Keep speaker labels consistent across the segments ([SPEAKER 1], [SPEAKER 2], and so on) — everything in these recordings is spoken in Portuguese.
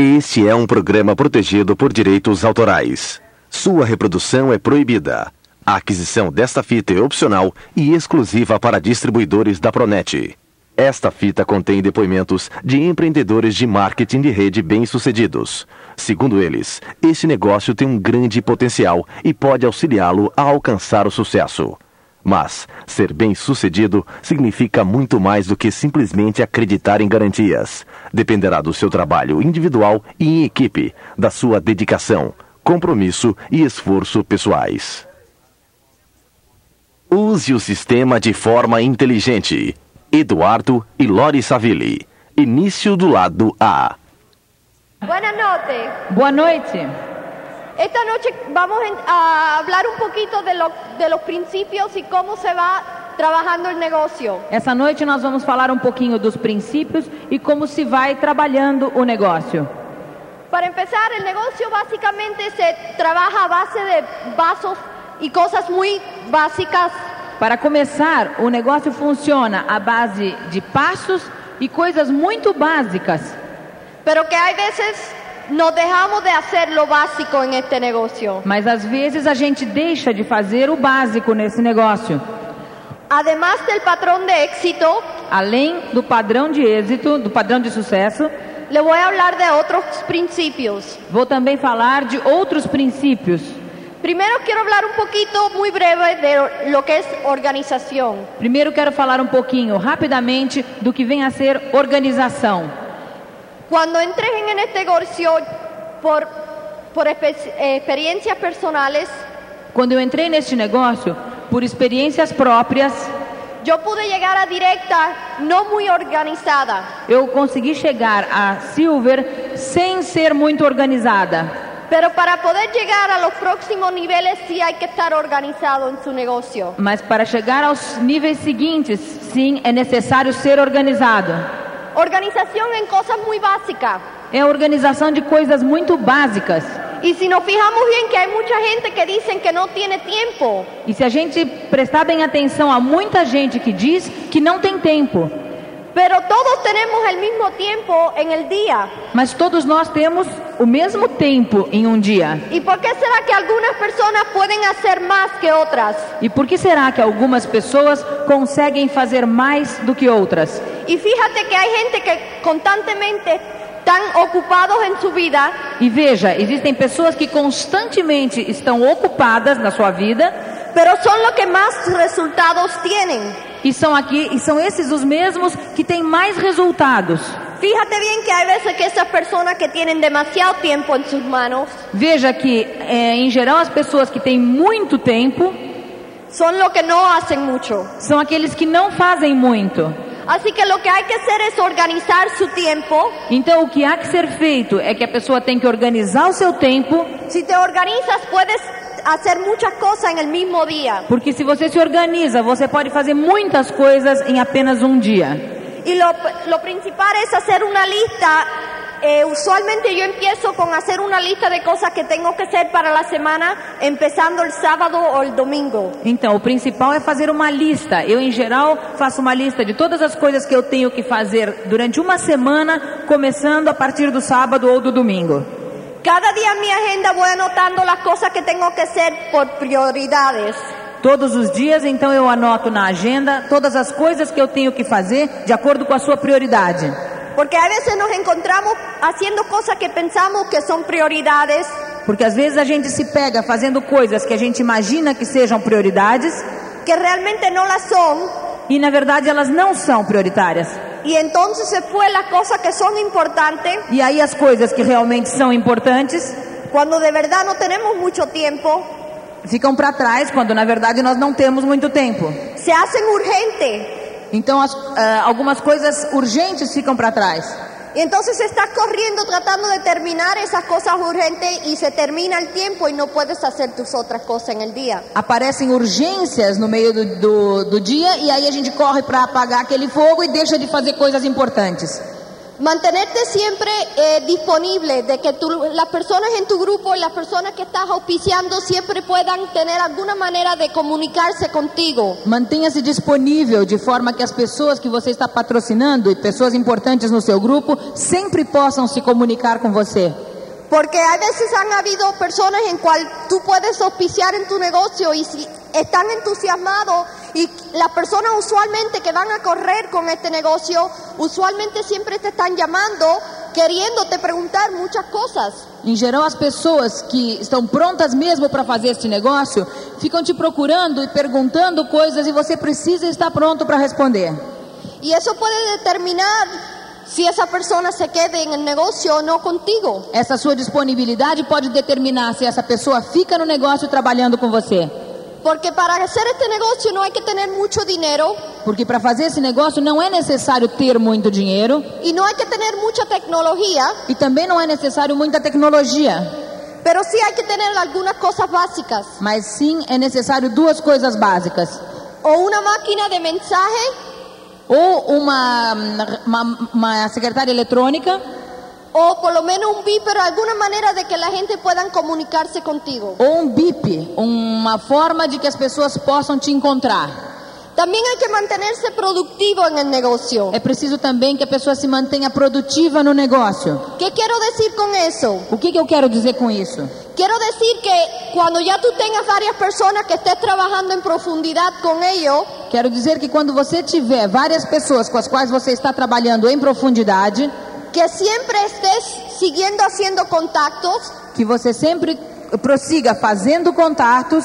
[SPEAKER 1] Este é um programa protegido por direitos autorais. Sua reprodução é proibida. A aquisição desta fita é opcional e exclusiva para distribuidores da Pronet. Esta fita contém depoimentos de empreendedores de marketing de rede bem-sucedidos. Segundo eles, este negócio tem um grande potencial e pode auxiliá-lo a alcançar o sucesso. Mas ser bem-sucedido significa muito mais do que simplesmente acreditar em garantias. Dependerá do seu trabalho individual e em equipe, da sua dedicação, compromisso e esforço pessoais. Use o sistema de forma inteligente. Eduardo e Lori Savili. Início do lado A.
[SPEAKER 2] Buenas noches.
[SPEAKER 3] Boa noite.
[SPEAKER 2] Esta noche vamos a hablar un poquito de, lo- de los principios y cómo se va trabajando el negocio.
[SPEAKER 3] Essa noite nós vamos falar um pouquinho dos princípios e como se vai trabalhando o negócio.
[SPEAKER 2] Para empezar, el negocio básicamente se trabaja a base de vasos y cosas muy básicas.
[SPEAKER 3] Para começar, o negócio funciona à base de passos e coisas muito básicas.
[SPEAKER 2] Pero que hay veces nos dejamos de hacer lo básico en este negocio.
[SPEAKER 3] Mas às vezes a gente deixa de fazer o básico nesse negócio.
[SPEAKER 2] Además del patrón de éxito,
[SPEAKER 3] Além do padrão de êxito, do padrão de sucesso,
[SPEAKER 2] le voy a hablar de otros principios.
[SPEAKER 3] vou também falar de outros princípios.
[SPEAKER 2] Primero quiero hablar un poquito muy breve de lo que es organización.
[SPEAKER 3] Primeiro quero falar um pouquinho, rapidamente, do que vem a ser organização.
[SPEAKER 2] Cuando entré en este negocio por, por experiencias personales,
[SPEAKER 3] Quando eu entrei neste negócio, por experiências próprias,
[SPEAKER 2] yo pude llegar a directa no muy organizada.
[SPEAKER 3] eu consegui chegar a Silver sem ser muito organizada.
[SPEAKER 2] Pero para poder llegar a los próximos niveles sí hay que estar organizado en su negocio.
[SPEAKER 3] Mas para chegar aos níveis seguintes, sim, é necessário ser organizado.
[SPEAKER 2] Organización en cosas muy básicas.
[SPEAKER 3] É a organização de coisas muito básicas.
[SPEAKER 2] Y si nos fijamos bien que hay mucha gente que dicen que no tiene tiempo,
[SPEAKER 3] E se a gente prestar bem atenção, há muita gente que diz que não tem tempo.
[SPEAKER 2] Pero todos tenemos el mismo tiempo en el día.
[SPEAKER 3] Mas todos nós temos o mesmo tempo em um dia.
[SPEAKER 2] ¿Y por qué será que algunas personas pueden hacer más que otras?
[SPEAKER 3] E por que será que algumas pessoas conseguem fazer mais do que outras?
[SPEAKER 2] Y fíjate que hay gente que constantemente están ocupados en su vida,
[SPEAKER 3] E veja, existem pessoas que constantemente estão ocupadas na sua vida
[SPEAKER 2] pero son los que más resultados tienen.
[SPEAKER 3] e são aqui e são esses os mesmos que têm mais resultados.
[SPEAKER 2] Fíjate bien que hay veces que esas personas que tienen demasiado tiempo en sus manos
[SPEAKER 3] Veja que, é, em geral, as pessoas que têm muito tempo
[SPEAKER 2] son los que no hacen mucho.
[SPEAKER 3] são aqueles que não fazem muito.
[SPEAKER 2] Así que lo que hay que hacer es organizar su tiempo.
[SPEAKER 3] Então, o que há que ser feito é que a pessoa tem que organizar o seu tempo,
[SPEAKER 2] Si te organizas puedes hacer muchas cosas en el mismo día.
[SPEAKER 3] porque se você se organiza, você pode fazer muitas coisas em apenas um dia.
[SPEAKER 2] Y lo, lo principal es hacer una lista. Eh, usualmente yo empiezo con hacer una lista de cosas que tengo que hacer para la semana, empezando el sábado o el domingo.
[SPEAKER 3] Então, o principal é fazer uma lista. Eu, em geral, faço uma lista de todas as coisas que eu tenho que fazer durante uma semana, começando a partir do sábado ou do domingo.
[SPEAKER 2] Cada día en mi agenda voy anotando las cosas que tengo que hacer por prioridades.
[SPEAKER 3] Todos os dias, então, eu anoto na agenda todas as coisas que eu tenho que fazer de acordo com a sua prioridade.
[SPEAKER 2] Porque a veces nos encontramos haciendo cosas que pensamos que son prioridades,
[SPEAKER 3] Porque às vezes a gente se pega fazendo coisas que a gente imagina que sejam prioridades
[SPEAKER 2] que realmente las son,
[SPEAKER 3] e, na verdade, elas não são prioritárias.
[SPEAKER 2] Y entonces después las cosas que son importantes,
[SPEAKER 3] E aí as coisas que realmente são importantes
[SPEAKER 2] cuando de verdad no tenemos mucho tiempo,
[SPEAKER 3] ficam para trás, quando na verdade nós não temos muito tempo.
[SPEAKER 2] se hacen urgentes.
[SPEAKER 3] Então, as- ah, algumas coisas urgentes ficam para trás.
[SPEAKER 2] Y entonces estás corriendo tratando de terminar esas cosas urgentes y se termina el tiempo y no puedes hacer tus otras cosas en el día.
[SPEAKER 3] Aparecem urgências no meio do, do, do dia e aí a gente corre para apagar aquele fogo e deixa de fazer coisas importantes.
[SPEAKER 2] Mantenerte siempre eh, disponible, de que tú- las personas en tu grupo y las personas que estás auspiciando siempre puedan tener alguna manera de comunicarse contigo.
[SPEAKER 3] Mantenha-se disponível de forma que as pessoas que você está patrocinando e pessoas importantes no seu grupo sempre possam se comunicar com você.
[SPEAKER 2] Porque a veces han habido personas en cual tú puedes auspiciar en tu negocio y si están entusiasmados y las personas usualmente que van a correr con este negocio, usualmente siempre te están llamando queriéndote preguntar muchas cosas.
[SPEAKER 3] Em geral, as pessoas que estão prontas mesmo para fazer este negócio ficam te procurando e perguntando coisas e você precisa estar pronto para responder.
[SPEAKER 2] Y eso puede determinar si esa persona se quede en el negocio o no contigo.
[SPEAKER 3] Essa sua disponibilidade pode determinar se essa pessoa fica no negócio trabalhando com você.
[SPEAKER 2] Porque para hacer este negocio no hay que tener mucho dinero
[SPEAKER 3] Porque para fazer esse negócio não é necessário ter muito dinheiro
[SPEAKER 2] y no hay que tener mucha tecnología,
[SPEAKER 3] e também não é necessário muita tecnologia.
[SPEAKER 2] pero sí hay que tener algunas cosas básicas.
[SPEAKER 3] Mas sim é necessário duas coisas básicas.
[SPEAKER 2] O una máquina de mensaje
[SPEAKER 3] Ou uma, uma, uma secretária eletrônica,
[SPEAKER 2] o por lo menos un pero alguna manera de que la gente pueda comunicarse contigo.
[SPEAKER 3] ou um BIP, uma forma de que as pessoas possam te encontrar.
[SPEAKER 2] También hay que mantenerse productivo en el negocio.
[SPEAKER 3] É preciso também que a pessoa se mantenha produtiva no negócio.
[SPEAKER 2] ¿Qué quiero decir con eso?
[SPEAKER 3] O que, que eu quero dizer com isso?
[SPEAKER 2] Quiero decir que cuando ya tú tengas varias personas que estés trabajando en profundidad con ellos,
[SPEAKER 3] Quero dizer que quando você tiver várias pessoas com as quais você está trabalhando em profundidade,
[SPEAKER 2] que siempre estés siguiendo haciendo contactos
[SPEAKER 3] que você sempre prossiga fazendo contatos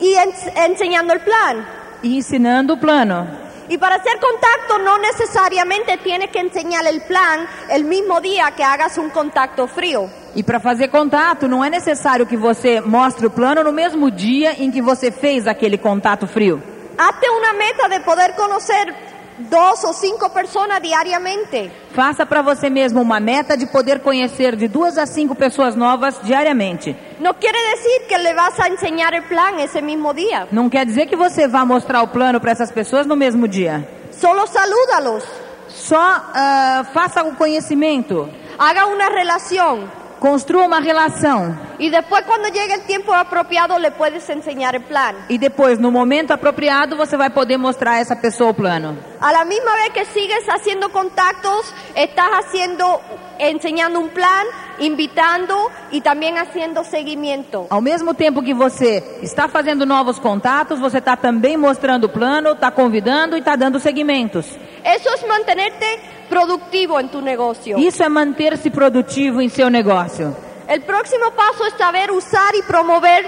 [SPEAKER 2] y en- enseñando el plan.
[SPEAKER 3] e ensinando o plano.
[SPEAKER 2] Y para hacer contacto no necesariamente tienes que enseñar el plan el mismo día que hagas un contacto frío.
[SPEAKER 3] E para fazer contato, não é necessário que você mostre o plano no mesmo dia em que você fez aquele contato frio.
[SPEAKER 2] Hazte una meta de poder conocer dos o cinco personas diariamente.
[SPEAKER 3] Faça para você mesmo uma meta de poder conhecer de duas a cinco pessoas novas diariamente.
[SPEAKER 2] No quiere decir que le vas a enseñar el plan ese mismo día.
[SPEAKER 3] Não quer dizer que você vá mostrar o plano para essas pessoas no mesmo dia.
[SPEAKER 2] Solo salúdalos.
[SPEAKER 3] Só ah, faça o conhecimento,
[SPEAKER 2] Haga una relación.
[SPEAKER 3] Construa uma relação
[SPEAKER 2] Y después cuando llegue el tiempo apropiado le puedes enseñar el plan.
[SPEAKER 3] e depois, no momento apropriado, você vai poder mostrar a essa pessoa o plano.
[SPEAKER 2] A la misma vez que sigues haciendo contactos, estás haciendo, enseñando un plan, invitando y también haciendo seguimiento.
[SPEAKER 3] Ao mesmo tempo que você está fazendo novos contatos, você está também mostrando o plano, está convidando e está dando segmentos.
[SPEAKER 2] Eso es mantenerte productivo en tu negocio.
[SPEAKER 3] Isso é manter-se produtivo em seu negócio.
[SPEAKER 2] El próximo paso es saber usar y promover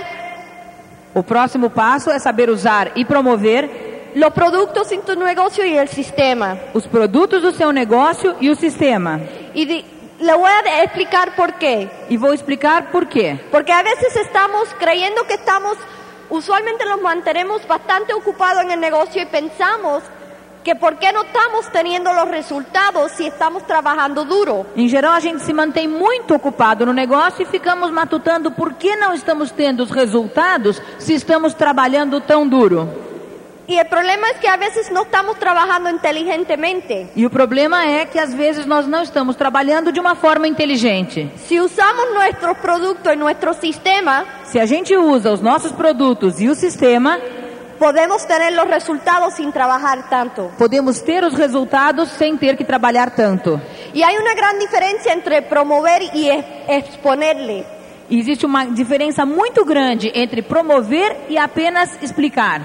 [SPEAKER 3] O próximo passo é saber usar e promover
[SPEAKER 2] los productos en tu negocio y el sistema.
[SPEAKER 3] os produtos do seu negócio e o sistema.
[SPEAKER 2] Y di- le voy a explicar por qué.
[SPEAKER 3] E vou explicar por quê.
[SPEAKER 2] Porque a veces estamos creyendo que estamos, usualmente nos mantenemos bastante ocupados en el negocio y pensamos que por qué no estamos teniendo los resultados si estamos trabajando duro.
[SPEAKER 3] Em geral, a gente se mantém muito ocupado no negócio e ficamos matutando por que não estamos tendo os resultados se estamos trabalhando tão duro.
[SPEAKER 2] Y el problema es que a veces no estamos trabajando inteligentemente.
[SPEAKER 3] E o problema é que às vezes nós não estamos trabalhando de uma forma inteligente.
[SPEAKER 2] Si usamos nuestros productos y nuestro sistema,
[SPEAKER 3] Se a gente usa os nossos produtos e o sistema,
[SPEAKER 2] podemos tener los resultados sin trabajar tanto.
[SPEAKER 3] podemos ter os resultados sem ter que trabalhar tanto.
[SPEAKER 2] Y hay una gran diferencia entre promover ex- exponerle.
[SPEAKER 3] E existe uma diferença muito grande entre promover e apenas explicar.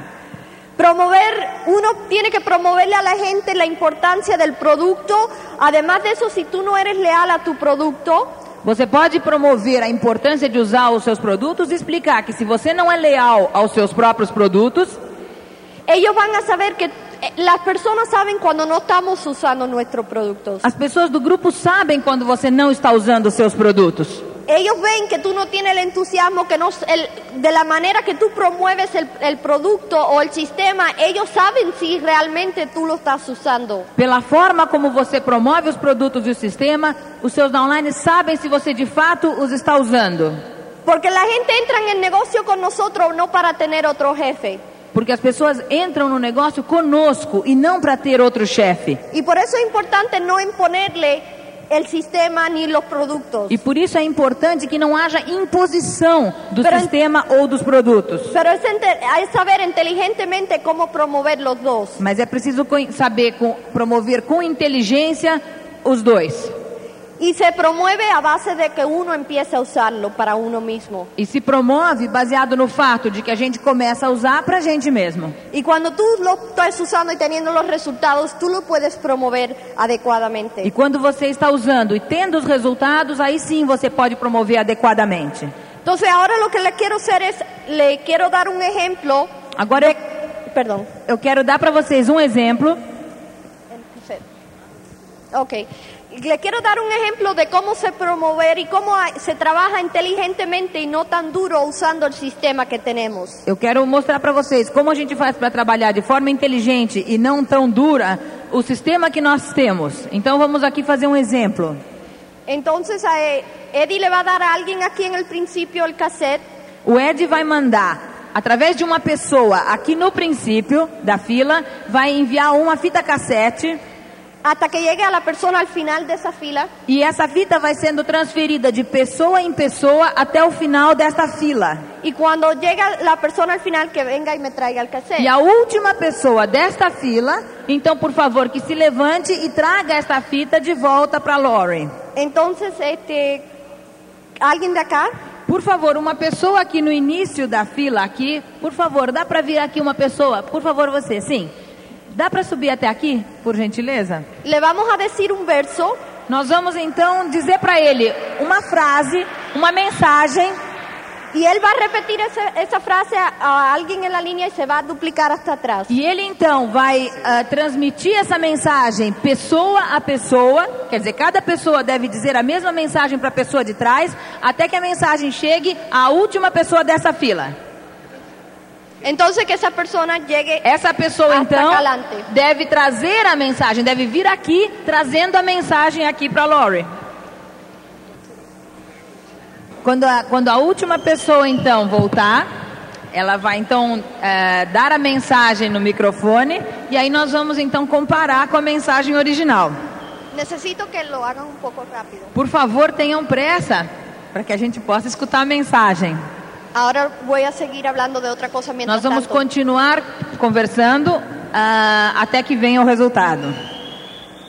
[SPEAKER 2] Promover, uno tiene que promoverle a la gente la importancia del producto. Además de eso, si tú no eres leal a tu producto,
[SPEAKER 3] Você pode promover a importância de usar os seus produtos e explicar que se você não é leal aos seus próprios produtos,
[SPEAKER 2] ellos van a saber que eh, las personas saben cuando no estamos usando nuestros productos.
[SPEAKER 3] as pessoas do grupo sabem quando você não está usando seus produtos.
[SPEAKER 2] Ellos ven que tú no tienes el entusiasmo, que no, el- de la manera que tú promueves el, el producto o el sistema, ellos saben si realmente tú lo estás usando.
[SPEAKER 3] Pela forma como você promove os produtos e o sistema, os seus downlines sabem se você de fato os está usando.
[SPEAKER 2] Porque la gente entra en el negocio con nosotros no para tener otro jefe.
[SPEAKER 3] Porque as pessoas entram no negócio conosco e não para ter outro chefe.
[SPEAKER 2] Y por eso es importante no imponerle el sistema ni los productos.
[SPEAKER 3] E por isso é importante que não haja imposição do
[SPEAKER 2] Pero-
[SPEAKER 3] sistema ou dos produtos.
[SPEAKER 2] Pero es, es saber inteligentemente cómo promover los dos.
[SPEAKER 3] Mas é preciso saber promover com inteligência os dois.
[SPEAKER 2] Y se promueve a base de que uno empiece a usarlo para uno mismo.
[SPEAKER 3] E se promove baseado no fato de que a gente começa a usar para a gente mesmo.
[SPEAKER 2] Y cuando tú lo estás usando y teniendo los resultados, tú lo puedes promover adecuadamente.
[SPEAKER 3] E quando você está usando e tendo os resultados, aí sim você pode promover adequadamente.
[SPEAKER 2] Entonces ahora lo que le quiero hacer es, le quiero dar un ejemplo.
[SPEAKER 3] Agora eu,
[SPEAKER 2] Perdón.
[SPEAKER 3] eu quero dar para vocês um exemplo.
[SPEAKER 2] Ok. Le quiero dar un ejemplo de cómo se promover y cómo se trabaja inteligentemente y no tan duro usando el sistema que tenemos.
[SPEAKER 3] Eu quero mostrar para vocês como a gente faz para trabalhar de forma inteligente e não tão dura o sistema que nós temos. Então vamos aqui fazer um exemplo.
[SPEAKER 2] Eh, Eddie le va a dar a alguien aquí en el principio el cassette
[SPEAKER 3] O Ed vai mandar, através de uma pessoa aqui no princípio da fila, vai enviar uma fita cassete
[SPEAKER 2] hasta que llegue a la persona al final de esa fila.
[SPEAKER 3] e essa fita vai sendo transferida de pessoa em pessoa até o final desta fila.
[SPEAKER 2] Y cuando llega la persona al final, que venga y me traiga el cassette.
[SPEAKER 3] E a última pessoa desta fila, então por favor que se levante e traga esta fita de volta para Lori.
[SPEAKER 2] Entonces, este, ¿alguien de acá?
[SPEAKER 3] Por favor, uma pessoa aqui no início da fila aqui, por favor, dá para vir aqui uma pessoa? Por favor, você, sim. Dá para subir até aqui, por gentileza?
[SPEAKER 2] Le vamos a decir un verso
[SPEAKER 3] Nós vamos então dizer para ele uma frase, uma mensagem,
[SPEAKER 2] y él va a repetir ese- esa frase a, a alguien en la línea y se va a duplicar hasta atrás.
[SPEAKER 3] e ele então vai ah, transmitir essa mensagem pessoa a pessoa, quer dizer, cada pessoa deve dizer a mesma mensagem para a pessoa de trás, até que a mensagem chegue à última pessoa dessa fila.
[SPEAKER 2] Entonces que esa persona llegue
[SPEAKER 3] Essa pessoa
[SPEAKER 2] Hasta
[SPEAKER 3] então
[SPEAKER 2] calante.
[SPEAKER 3] deve trazer a mensagem, deve vir aqui trazendo a mensagem aqui para Lori. Quando a, quando a última pessoa então voltar, ela vai então eh, dar a mensagem no microfone e aí nós vamos então comparar com a mensagem original.
[SPEAKER 2] Necesito que lo hagan un poco rápido.
[SPEAKER 3] Por favor, tenham pressa para que a gente possa escutar a mensagem.
[SPEAKER 2] Ahora voy a seguir hablando de otra cosa mientras
[SPEAKER 3] Nós vamos
[SPEAKER 2] tanto.
[SPEAKER 3] continuar conversando ah, até que venha o resultado.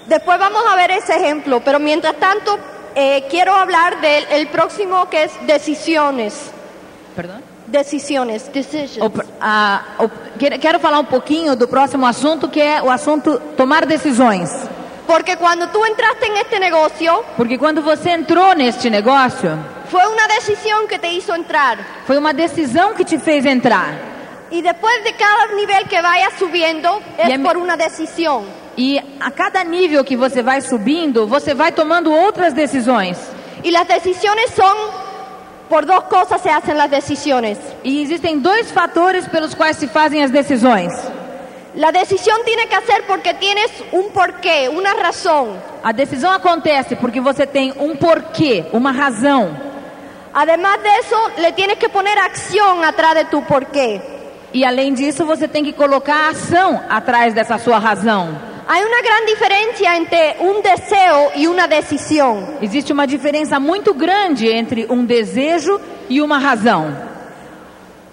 [SPEAKER 2] Después vamos a ver ese ejemplo, pero mientras tanto eh, quiero hablar del el próximo que es decisiones.
[SPEAKER 3] Perdão?
[SPEAKER 2] Decisiones, decisions.
[SPEAKER 3] O pr- a- o- quero falar um pouquinho do próximo assunto, que é o assunto tomar decisões.
[SPEAKER 2] Porque cuando tú entraste en este negocio,
[SPEAKER 3] Porque quando você entrou neste negócio,
[SPEAKER 2] fue una decisión que te hizo entrar.
[SPEAKER 3] foi uma decisão que te fez entrar.
[SPEAKER 2] Y después de cada nivel que
[SPEAKER 3] Y a mí-
[SPEAKER 2] por una decisión.
[SPEAKER 3] E a cada nível que você vai subindo, você vai tomando outras decisões.
[SPEAKER 2] Y las decisiones son, por dos cosas se hacen las decisiones.
[SPEAKER 3] E existem dois fatores pelos quais se fazem as decisões.
[SPEAKER 2] La decisión tiene que hacer porque tienes un porqué, una razón.
[SPEAKER 3] A decisão acontece porque você tem um porquê, uma razão.
[SPEAKER 2] Además de eso, le tienes que poner acción atrás de tu porqué.
[SPEAKER 3] E além disso, você tem que colocar ação atrás dessa sua razão.
[SPEAKER 2] Hay una gran diferencia entre un deseo y una decisión.
[SPEAKER 3] Existe uma diferença muito grande entre um desejo e uma razão.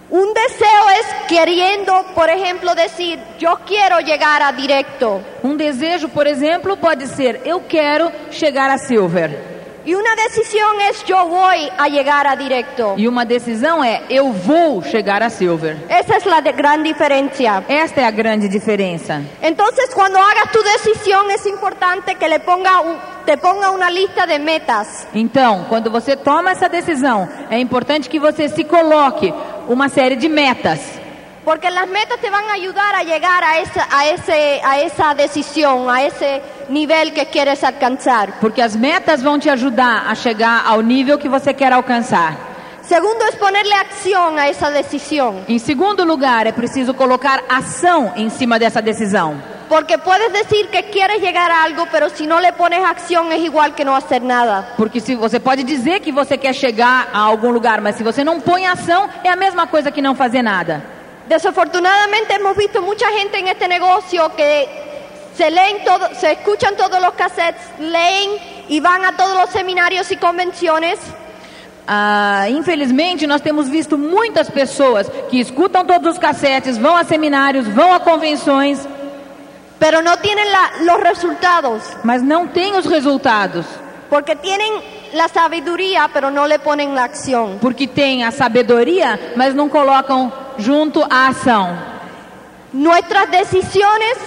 [SPEAKER 2] Un deseo es queriendo, por ejemplo, decir, yo quiero llegar a directo.
[SPEAKER 3] Um desejo, por exemplo, pode ser eu quero chegar a Silver.
[SPEAKER 2] Y una decisión es yo voy a llegar a directo.
[SPEAKER 3] E uma decisão é eu vou chegar a Silver.
[SPEAKER 2] Esa es la de- gran diferencia.
[SPEAKER 3] Esta é a grande diferença.
[SPEAKER 2] Entonces, cuando hagas tu decisión, es importante que le ponga un- te ponga una lista de metas.
[SPEAKER 3] Então, quando você toma essa decisão, é importante que você se coloque uma série de metas.
[SPEAKER 2] Porque las metas te van a ayudar a llegar a esa, a ese, a esa decisión, a ese nivel que quieres alcanzar.
[SPEAKER 3] Porque as metas vão te ajudar a chegar ao nível que você quer alcançar.
[SPEAKER 2] Segundo es ponerle acción a esa decisión.
[SPEAKER 3] Em segundo lugar, é preciso colocar ação em cima dessa decisão.
[SPEAKER 2] Porque puedes decir que quieres llegar a algo, pero si no le pones acción es igual que no hacer nada.
[SPEAKER 3] Porque se você pode dizer que você quer chegar a algum lugar, mas se você não põe ação, é a mesma coisa que não fazer nada.
[SPEAKER 2] Desafortunadamente hemos visto mucha gente en este negocio que se leen todo, se escuchan todos los cassettes, leen y van a todos los seminarios y convenciones,
[SPEAKER 3] Ah, infelizmente, nós temos visto muitas pessoas que escutam todos os cassetes, vão a seminários, vão a convenções,
[SPEAKER 2] pero no tienen la- los resultados,
[SPEAKER 3] mas não têm os resultados,
[SPEAKER 2] porque tienen la sabiduría, pero no le ponen la acción.
[SPEAKER 3] porque têm a sabedoria, mas não colocam junto a ação.
[SPEAKER 2] Nuestras decisiones,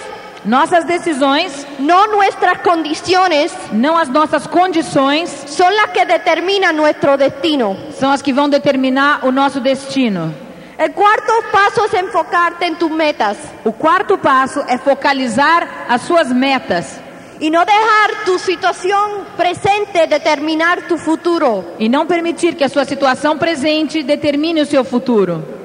[SPEAKER 3] Nossas decisões,
[SPEAKER 2] no nuestras condiciones,
[SPEAKER 3] não as nossas condições,
[SPEAKER 2] son las que determinan nuestro destino.
[SPEAKER 3] são as que vão determinar o nosso destino.
[SPEAKER 2] El cuarto paso es enfocarte en tus metas
[SPEAKER 3] O quarto passo é focalizar as suas metas
[SPEAKER 2] y no dejar tu situación presente determinar tu futuro.
[SPEAKER 3] e não permitir que a sua situação presente determine o seu futuro.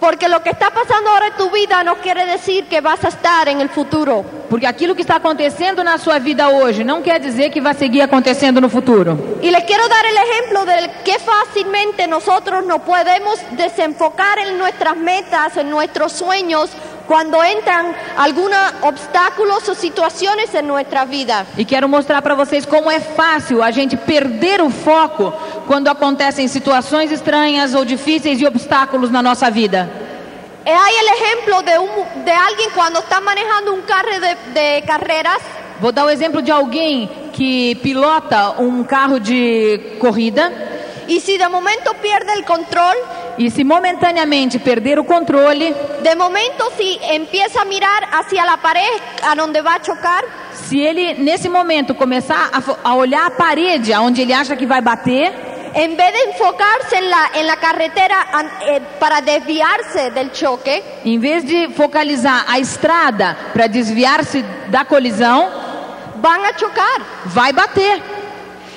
[SPEAKER 2] Porque lo que está pasando ahora en tu vida no quiere decir que vas a estar en el futuro.
[SPEAKER 3] Porque aquilo que está acontecendo na sua vida hoje não quer dizer que vai seguir acontecendo no futuro.
[SPEAKER 2] Y les quiero dar el ejemplo de que fácilmente nosotros nos podemos desenfocar en nuestras metas, en nuestros sueños, cuando entran algunos obstáculos o situaciones en nuestra vida.
[SPEAKER 3] E quero mostrar para vocês como é fácil a gente perder o foco quando acontecem situações estranhas ou difíceis e obstáculos na nossa vida.
[SPEAKER 2] Eh, Hay el ejemplo de, un- de alguien cuando está manejando un carro de, de carreras
[SPEAKER 3] Vou dar o exemplo de alguém que pilota um carro de corrida
[SPEAKER 2] y si de momento pierde el control,
[SPEAKER 3] e se momentaneamente perder o controle,
[SPEAKER 2] de momento si empieza a mirar hacia la pared a donde va a chocar,
[SPEAKER 3] se ele nesse momento começar a, a olhar a parede aonde ele acha que vai bater,
[SPEAKER 2] en vez de enfocarse en la, en la carretera eh, para desviarse del choque,
[SPEAKER 3] em vez de focalizar a estrada para desviar-se da colisão,
[SPEAKER 2] van a chocar.
[SPEAKER 3] vai bater.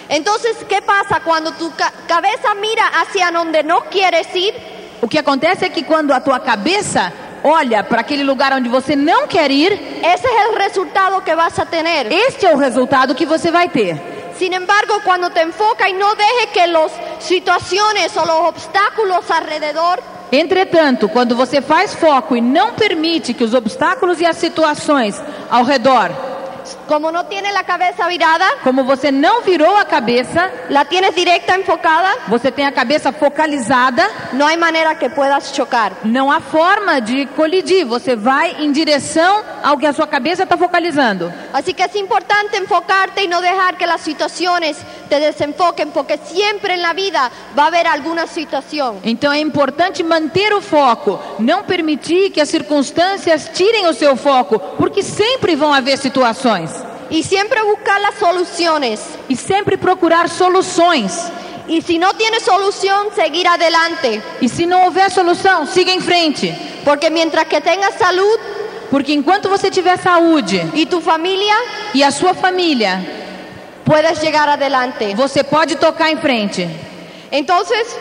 [SPEAKER 2] Entonces, ¿qué pasa cuando tu ca- cabeza mira hacia donde no quieres ir?
[SPEAKER 3] O que acontece é que quando a tua cabeça olha para aquele lugar onde você não quer ir,
[SPEAKER 2] Ese es el resultado que vas a tener.
[SPEAKER 3] este é o resultado que você vai ter.
[SPEAKER 2] Sin embargo, cuando te enfocas y no dejes que las situaciones o los obstáculos alrededor
[SPEAKER 3] Entretanto, quando você faz foco e não permite que os obstáculos e as situações ao redor,
[SPEAKER 2] como no tienes la cabeza virada,
[SPEAKER 3] como você não virou a cabeça,
[SPEAKER 2] la tienes directa enfocada,
[SPEAKER 3] você tem a cabeça focalizada,
[SPEAKER 2] no hay manera que puedas chocar.
[SPEAKER 3] não há forma de colidir. Você vai em direção ao que a sua cabeça está focalizando.
[SPEAKER 2] Así que es importante enfocarte y no dejar que las situaciones te desenfoquen, porque siempre en la vida va a haber alguna situación.
[SPEAKER 3] Então é importante manter o foco, não permitir que as circunstâncias tirem o seu foco, porque sempre vão haver situações.
[SPEAKER 2] Y siempre buscar las soluciones.
[SPEAKER 3] E sempre procurar soluções.
[SPEAKER 2] Y si no tienes solución, seguir adelante.
[SPEAKER 3] E se não houver solução, siga em frente.
[SPEAKER 2] Porque mientras que
[SPEAKER 3] Porque enquanto você tiver saúde
[SPEAKER 2] y tu familia,
[SPEAKER 3] e a sua família,
[SPEAKER 2] puedes llegar adelante.
[SPEAKER 3] você pode tocar em frente.
[SPEAKER 2] Entonces,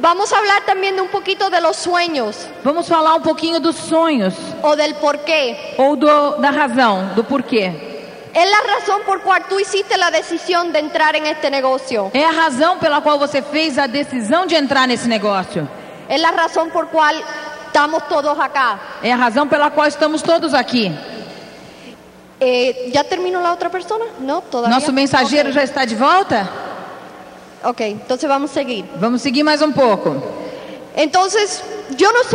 [SPEAKER 2] vamos a hablar también de un poquito de los sueños
[SPEAKER 3] Vamos falar um pouquinho dos sonhos
[SPEAKER 2] o del por qué.
[SPEAKER 3] ou do, da razão, do porquê.
[SPEAKER 2] Es la razón por cual tú hiciste la decisión de entrar en este negocio.
[SPEAKER 3] É a razão pela qual você fez a decisão de entrar nesse negócio.
[SPEAKER 2] Es la razón por cual estamos todos acá.
[SPEAKER 3] É a razão pela qual estamos todos aqui.
[SPEAKER 2] Eh, ¿Ya terminó la otra persona? No, todavía.
[SPEAKER 3] Nosso mensageiro
[SPEAKER 2] Ok.
[SPEAKER 3] já está de volta?
[SPEAKER 2] Ok, entonces vamos a seguir.
[SPEAKER 3] Vamos seguir mais um pouco.
[SPEAKER 2] Entonces, yo no sé